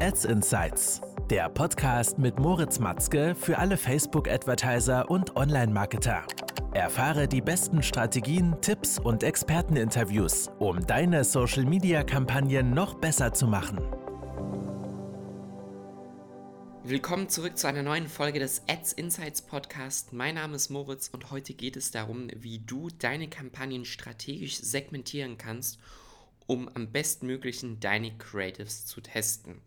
Ads Insights, der Podcast mit Moritz Matzke für alle Facebook-Advertiser und Online-Marketer. Erfahre die besten Strategien, Tipps und Experteninterviews, um deine Social-Media-Kampagnen noch besser zu machen. Willkommen zurück zu einer neuen Folge des Ads Insights Podcast. Mein Name ist Moritz und heute geht es darum, wie du deine Kampagnen strategisch segmentieren kannst um am bestmöglichen deine Creatives zu testen.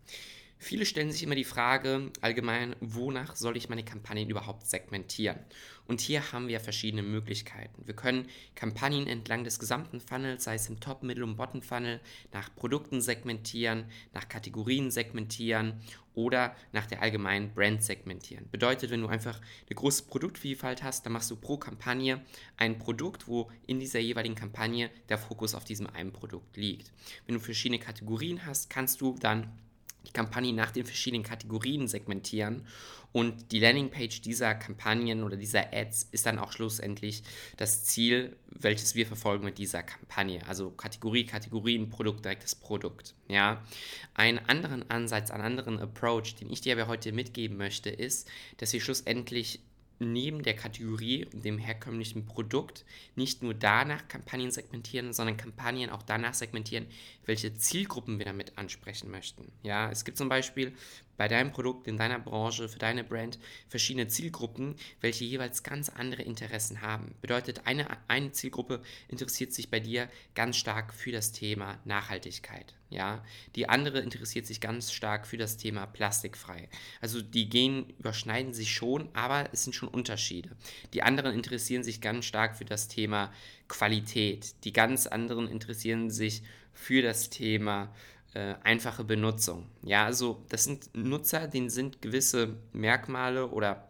Viele stellen sich immer die Frage allgemein, wonach soll ich meine Kampagnen überhaupt segmentieren? Und hier haben wir verschiedene Möglichkeiten. Wir können Kampagnen entlang des gesamten Funnels, sei es im Top, Middle und Bottom Funnel, nach Produkten segmentieren, nach Kategorien segmentieren oder nach der allgemeinen Brand segmentieren. Bedeutet, wenn du einfach eine große Produktvielfalt hast, dann machst du pro Kampagne ein Produkt, wo in dieser jeweiligen Kampagne der Fokus auf diesem einen Produkt liegt. Wenn du verschiedene Kategorien hast, kannst du dann die Kampagne nach den verschiedenen Kategorien segmentieren und die Landingpage dieser Kampagnen oder dieser Ads ist dann auch schlussendlich das Ziel, welches wir verfolgen mit dieser Kampagne. Also Kategorie, Kategorien, Produkt, direktes Produkt. Ja, einen anderen Ansatz, einen anderen Approach, den ich dir aber heute mitgeben möchte, ist, dass wir schlussendlich neben der Kategorie und dem herkömmlichen Produkt nicht nur danach Kampagnen segmentieren, sondern Kampagnen auch danach segmentieren, welche Zielgruppen wir damit ansprechen möchten. Ja, es gibt zum Beispiel bei deinem Produkt, in deiner Branche, für deine Brand verschiedene Zielgruppen, welche jeweils ganz andere Interessen haben. Bedeutet, eine, eine Zielgruppe interessiert sich bei dir ganz stark für das Thema Nachhaltigkeit. Ja, die andere interessiert sich ganz stark für das Thema plastikfrei. Also die gehen, überschneiden sich schon, aber es sind schon Unterschiede. Die anderen interessieren sich ganz stark für das Thema Qualität. Die ganz anderen interessieren sich für das Thema äh, einfache Benutzung. Ja, also das sind Nutzer, denen sind gewisse Merkmale oder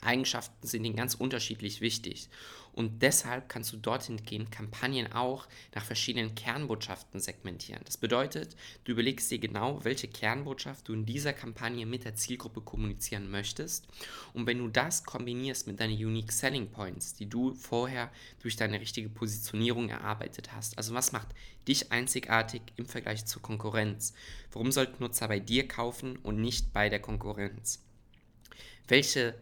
Eigenschaften sind ihnen ganz unterschiedlich wichtig. Und deshalb kannst du dorthin gehen, Kampagnen auch nach verschiedenen Kernbotschaften segmentieren. Das bedeutet, du überlegst dir genau, welche Kernbotschaft du in dieser Kampagne mit der Zielgruppe kommunizieren möchtest. Und wenn du das kombinierst mit deinen Unique Selling Points, die du vorher durch deine richtige Positionierung erarbeitet hast, also was macht dich einzigartig im Vergleich zur Konkurrenz? Warum sollten Nutzer bei dir kaufen und nicht bei der Konkurrenz? Welche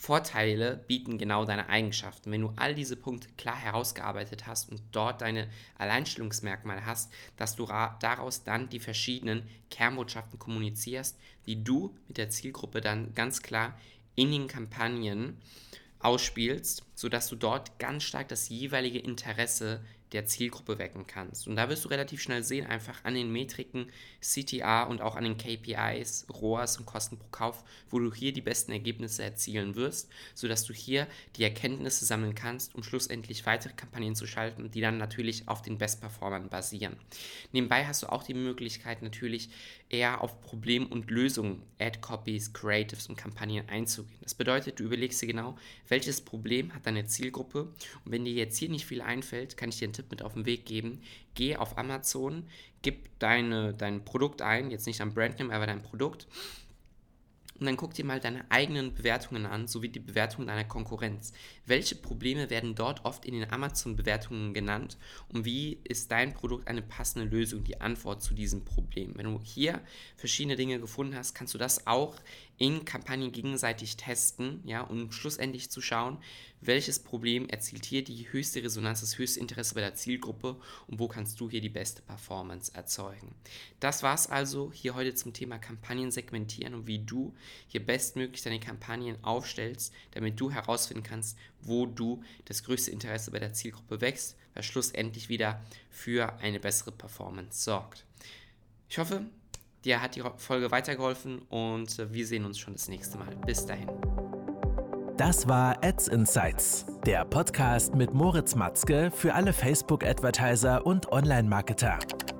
Vorteile bieten genau deine Eigenschaften. Wenn du all diese Punkte klar herausgearbeitet hast und dort deine Alleinstellungsmerkmale hast, dass du daraus dann die verschiedenen Kernbotschaften kommunizierst, die du mit der Zielgruppe dann ganz klar in den Kampagnen ausspielst, sodass du dort ganz stark das jeweilige Interesse der Zielgruppe wecken kannst. Und da wirst du relativ schnell sehen, einfach an den Metriken CTR und auch an den KPIs, ROAS und Kosten pro Kauf, wo du hier die besten Ergebnisse erzielen wirst, sodass du hier die Erkenntnisse sammeln kannst, um schlussendlich weitere Kampagnen zu schalten, die dann natürlich auf den Best-Performern basieren. Nebenbei hast du auch die Möglichkeit, natürlich eher auf Problem und Lösungen, Ad-Copies, Creatives und Kampagnen einzugehen. Das bedeutet, du überlegst dir genau, welches Problem hat deine Zielgruppe und wenn dir jetzt hier nicht viel einfällt, kann ich dir einen mit auf den Weg geben. Geh auf Amazon, gib deine, dein Produkt ein, jetzt nicht am Brandname, aber dein Produkt und dann guck dir mal deine eigenen Bewertungen an, sowie die Bewertungen deiner Konkurrenz. Welche Probleme werden dort oft in den Amazon-Bewertungen genannt und wie ist dein Produkt eine passende Lösung, die Antwort zu diesem Problem? Wenn du hier verschiedene Dinge gefunden hast, kannst du das auch in Kampagnen gegenseitig testen, ja, um schlussendlich zu schauen, welches Problem erzielt hier die höchste Resonanz, das höchste Interesse bei der Zielgruppe und wo kannst du hier die beste Performance erzeugen. Das war es also hier heute zum Thema Kampagnen segmentieren und wie du hier bestmöglich deine Kampagnen aufstellst, damit du herausfinden kannst, wo du das größte Interesse bei der Zielgruppe wächst, was schlussendlich wieder für eine bessere Performance sorgt. Ich hoffe, Dir hat die Folge weitergeholfen und wir sehen uns schon das nächste Mal. Bis dahin. Das war Ads Insights, der Podcast mit Moritz Matzke für alle Facebook-Advertiser und Online-Marketer.